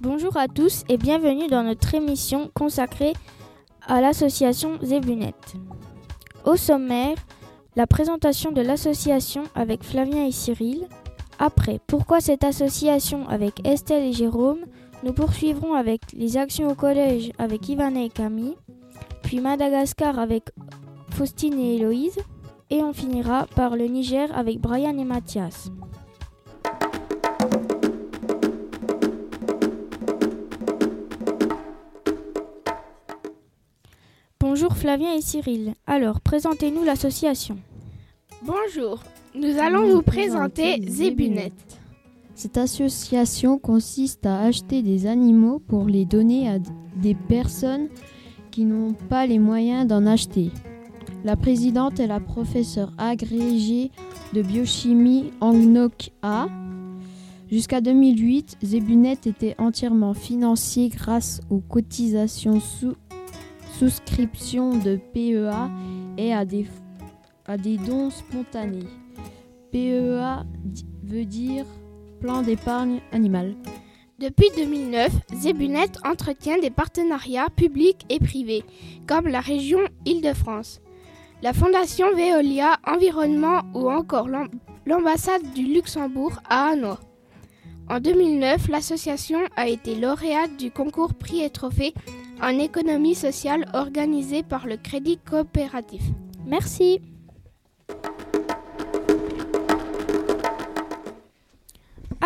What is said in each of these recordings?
Bonjour à tous et bienvenue dans notre émission consacrée à l'association Zébunet. Au sommaire, la présentation de l'association avec Flavien et Cyril. Après, pourquoi cette association avec Estelle et Jérôme? Nous poursuivrons avec les actions au collège avec Ivana et Camille, puis Madagascar avec Faustine et Héloïse, et on finira par le Niger avec Brian et Mathias. Bonjour Flavien et Cyril. Alors, présentez-nous l'association. Bonjour, nous allons vous présenter Zébunet. Cette association consiste à acheter des animaux pour les donner à des personnes qui n'ont pas les moyens d'en acheter. La présidente est la professeure agrégée de biochimie Angnok A. Jusqu'à 2008, Zébunet était entièrement financier grâce aux cotisations sous souscription de PEA et à des, à des dons spontanés. PEA veut dire plan d'épargne animale. Depuis 2009, Zébunet entretient des partenariats publics et privés, comme la région Île-de-France, la Fondation Veolia Environnement ou encore l'ambassade du Luxembourg à Hanoi. En 2009, l'association a été lauréate du concours Prix et Trophée en économie sociale organisé par le Crédit Coopératif. Merci.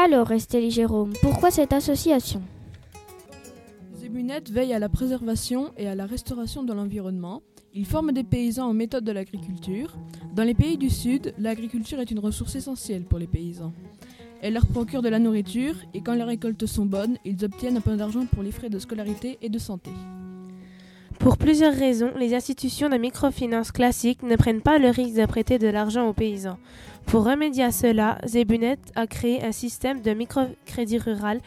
Alors, Estelle et Jérôme, pourquoi cette association? Zébunet veille à la préservation et à la restauration de l'environnement. Il forme des paysans aux méthodes de l'agriculture. Dans les pays du Sud, l'agriculture est une ressource essentielle pour les paysans. Elle leur procure de la nourriture et quand les récoltes sont bonnes, ils obtiennent un peu d'argent pour les frais de scolarité et de santé. Pour plusieurs raisons, les institutions de microfinance classiques ne prennent pas le risque de prêter de l'argent aux paysans. Pour remédier à cela, Zebunet a créé un système de microcrédit rural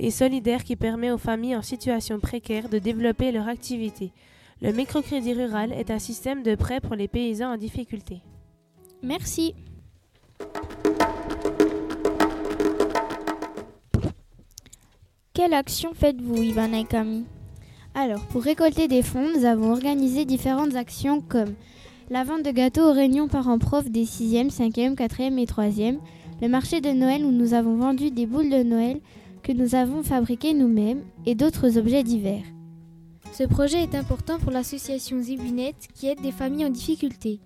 et solidaire qui permet aux familles en situation précaire de développer leur activité. Le microcrédit rural est un système de prêt pour les paysans en difficulté. Merci. Quelle action faites-vous, Ivana et Camille? Alors, pour récolter des fonds, nous avons organisé différentes actions comme la vente de gâteaux aux réunions parents-prof des 6e, 5e, 4e et 3e, le marché de Noël où nous avons vendu des boules de Noël que nous avons fabriquées nous-mêmes et d'autres objets divers. Ce projet est important pour l'association Zibunet qui aide des familles en difficulté.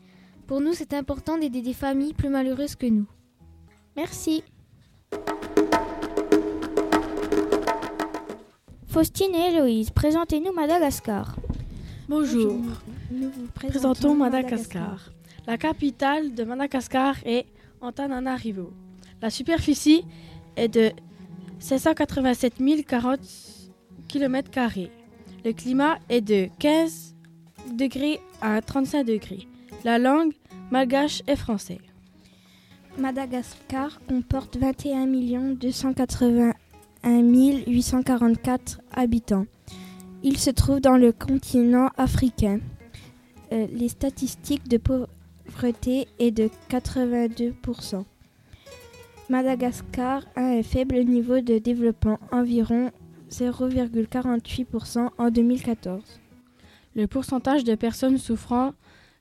Pour nous, c'est important d'aider des familles plus malheureuses que nous. Merci. Faustine et Héloïse, présentez-nous Madagascar. Bonjour. Nous vous présentons Madagascar. La capitale de Madagascar est Antananarivo. La superficie est de 787 040 km. Le climat est de 15 degrés à 35 degrés. La langue malgache est français. Madagascar comporte 21 281 844 habitants. Il se trouve dans le continent africain. Euh, les statistiques de pauvreté est de 82%. Madagascar a un faible niveau de développement, environ 0,48% en 2014. Le pourcentage de personnes souffrant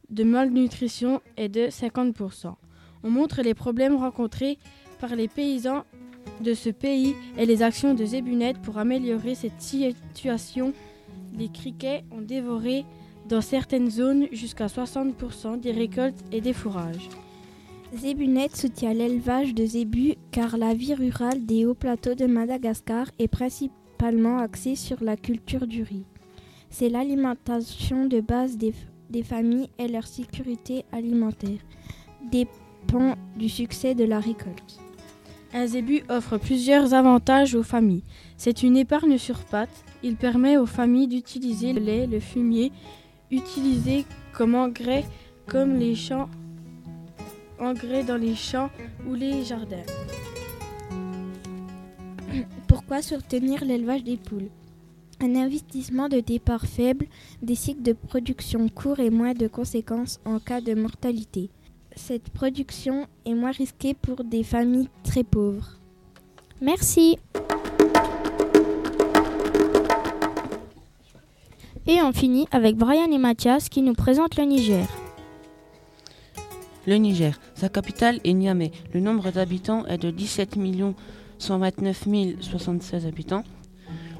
de malnutrition est de 50%. On montre les problèmes rencontrés par les paysans de ce pays et les actions de Zébunet pour améliorer cette situation. Les criquets ont dévoré dans certaines zones jusqu'à 60% des récoltes et des fourrages. Zébunet soutient l'élevage de zébus car la vie rurale des hauts plateaux de Madagascar est principalement axée sur la culture du riz. C'est l'alimentation de base des, des familles et leur sécurité alimentaire dépend du succès de la récolte. Un zébu offre plusieurs avantages aux familles. C'est une épargne sur pattes. Il permet aux familles d'utiliser le lait, le fumier, utilisé comme engrais comme les champs engrais dans les champs ou les jardins. Pourquoi soutenir l'élevage des poules? Un investissement de départ faible, des cycles de production courts et moins de conséquences en cas de mortalité. Cette production est moins risquée pour des familles très pauvres. Merci. Et on finit avec Brian et Mathias qui nous présentent le Niger. Le Niger, sa capitale est Niamey. Le nombre d'habitants est de 17 129 076 habitants.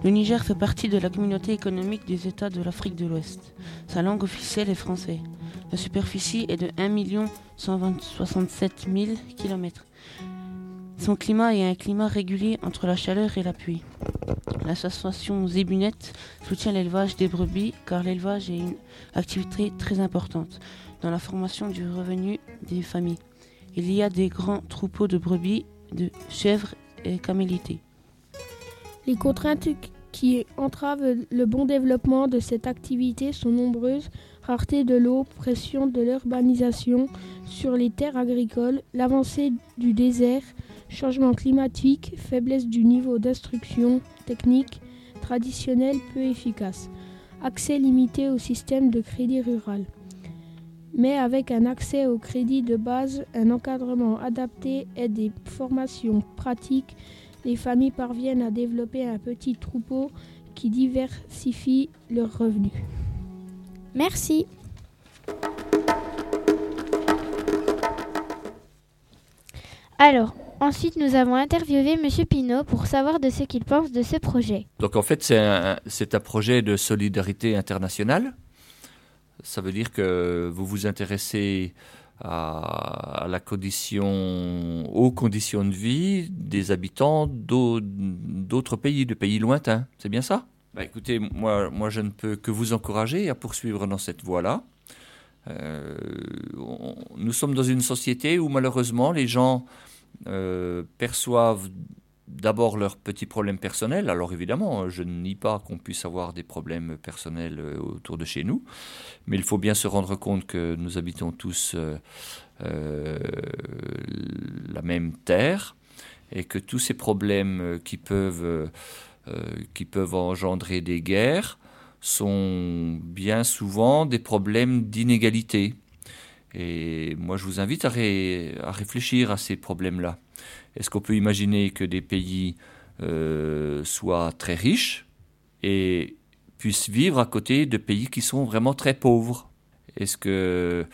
Le Niger fait partie de la communauté économique des États de l'Afrique de l'Ouest. Sa langue officielle est français. La superficie est de 1 167 000 km. Son climat est un climat régulier entre la chaleur et la pluie. L'association Zébunet soutient l'élevage des brebis car l'élevage est une activité très importante dans la formation du revenu des familles. Il y a des grands troupeaux de brebis, de chèvres et camélités. Les contraintes qui entravent le bon développement de cette activité sont nombreuses rareté de l'eau, pression de l'urbanisation sur les terres agricoles, l'avancée du désert, changement climatique, faiblesse du niveau d'instruction technique traditionnel peu efficace, accès limité au système de crédit rural. Mais avec un accès au crédit de base, un encadrement adapté et des formations pratiques, les familles parviennent à développer un petit troupeau qui diversifie leurs revenus. Merci. Alors, ensuite nous avons interviewé M. Pinault pour savoir de ce qu'il pense de ce projet. Donc en fait, c'est un, un, projet de solidarité internationale. Ça veut dire que vous vous intéressez à, la condition, aux conditions de vie des habitants d'autres pays, de pays lointains. C'est bien ça? Bah, Écoutez, moi, moi je ne peux que vous encourager à poursuivre dans cette voie-là. Euh, nous sommes dans une société où malheureusement les gens euh, perçoivent d'abord leurs petits problèmes personnels. Alors évidemment, je ne nie pas qu'on puisse avoir des problèmes personnels euh, autour de chez nous, mais il faut bien se rendre compte que nous habitons tous la même terre et que tous ces problèmes qui peuvent, qui peuvent engendrer des guerres sont bien souvent des problèmes d'inégalité. Et moi, je vous invite à, réfléchir à ces problèmes-là. Est-ce qu'on peut imaginer que des pays euh, soient très riches et puissent vivre à côté de pays qui sont vraiment très pauvres? Est-ce que,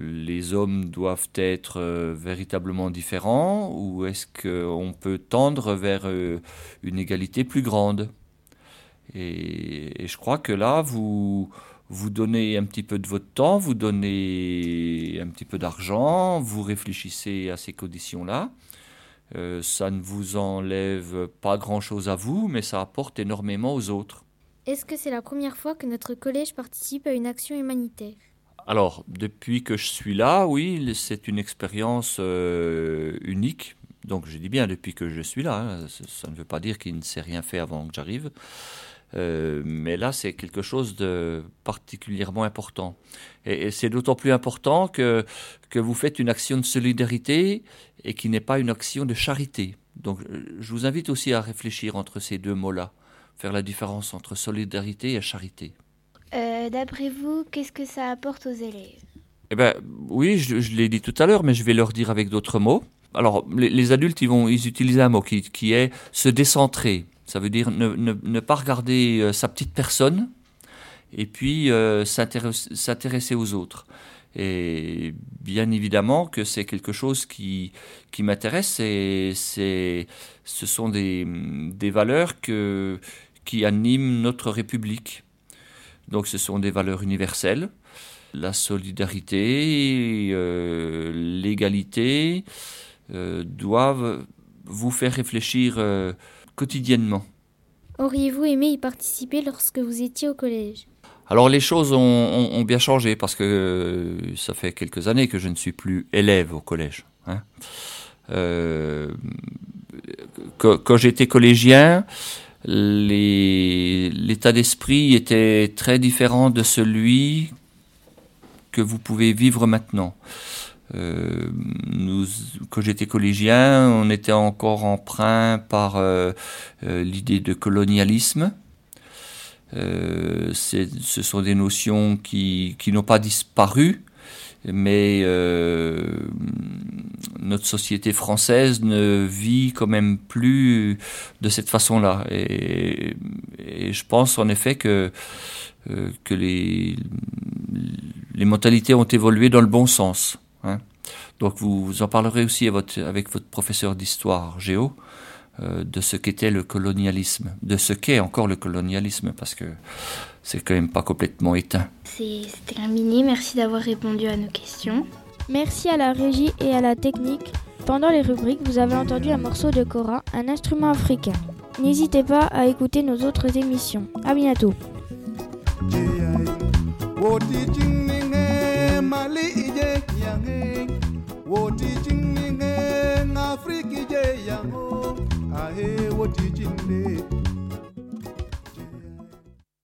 les hommes doivent être euh, véritablement différents ou est-ce qu'on peut tendre vers euh, une égalité plus grande? Et, je crois que là, vous, vous donnez un petit peu de votre temps, vous donnez un petit peu d'argent, vous réfléchissez à ces conditions-là. Euh, ça ne vous enlève pas grand-chose à vous, mais ça apporte énormément aux autres. Est-ce que c'est la première fois que notre collège participe à une action humanitaire? Alors, depuis que je suis là, oui, c'est une expérience euh, unique. Donc, je dis bien depuis que je suis là. Hein. Ça ne veut pas dire qu'il ne s'est rien fait avant que j'arrive. Euh, mais là, c'est quelque chose de particulièrement important. Et, c'est d'autant plus important que, que vous faites une action de solidarité et qui n'est pas une action de charité. Donc, je vous invite aussi à réfléchir entre ces deux mots-là, faire la différence entre solidarité et charité. Euh, d'après vous, qu'est-ce que ça apporte aux élèves? Eh ben, oui, je, l'ai dit tout à l'heure, mais je vais leur dire avec d'autres mots. Alors, les, adultes, ils vont ils utilisent un mot qui, qui est se décentrer. Ça veut dire ne, pas regarder euh, sa petite personne et puis euh, s'intéresser aux autres. Et bien évidemment que c'est quelque chose qui, qui m'intéresse et ce sont des, des valeurs que, qui animent notre République. Donc ce sont des valeurs universelles. La solidarité, euh, l'égalité doivent vous faire réfléchir quotidiennement. Auriez-vous aimé y participer lorsque vous étiez au collège? Alors les choses ont, bien changé parce que euh, ça fait quelques années que je ne suis plus élève au collège. Hein. Euh, quand, j'étais collégien, l'état d'esprit était très différent de celui que vous pouvez vivre maintenant. Euh, quand j'étais collégien, on était encore emprunt par euh, euh, l'idée de colonialisme. ce sont des notions qui, qui n'ont pas disparu, mais notre société française ne vit quand même plus de cette façon-là. Et, je pense en effet que, que les, les mentalités ont évolué dans le bon sens. Hein. Donc vous, en parlerez aussi avec votre professeur d'histoire géo euh, de ce qu'était le colonialisme, de ce qu'est encore le colonialisme, parce que c'est quand même pas complètement éteint. C'est terminé, merci d'avoir répondu à nos questions. Merci à la régie et à la technique. Pendant les rubriques, vous avez entendu un morceau de Cora, un instrument africain. N'hésitez pas à écouter nos autres émissions. À bientôt.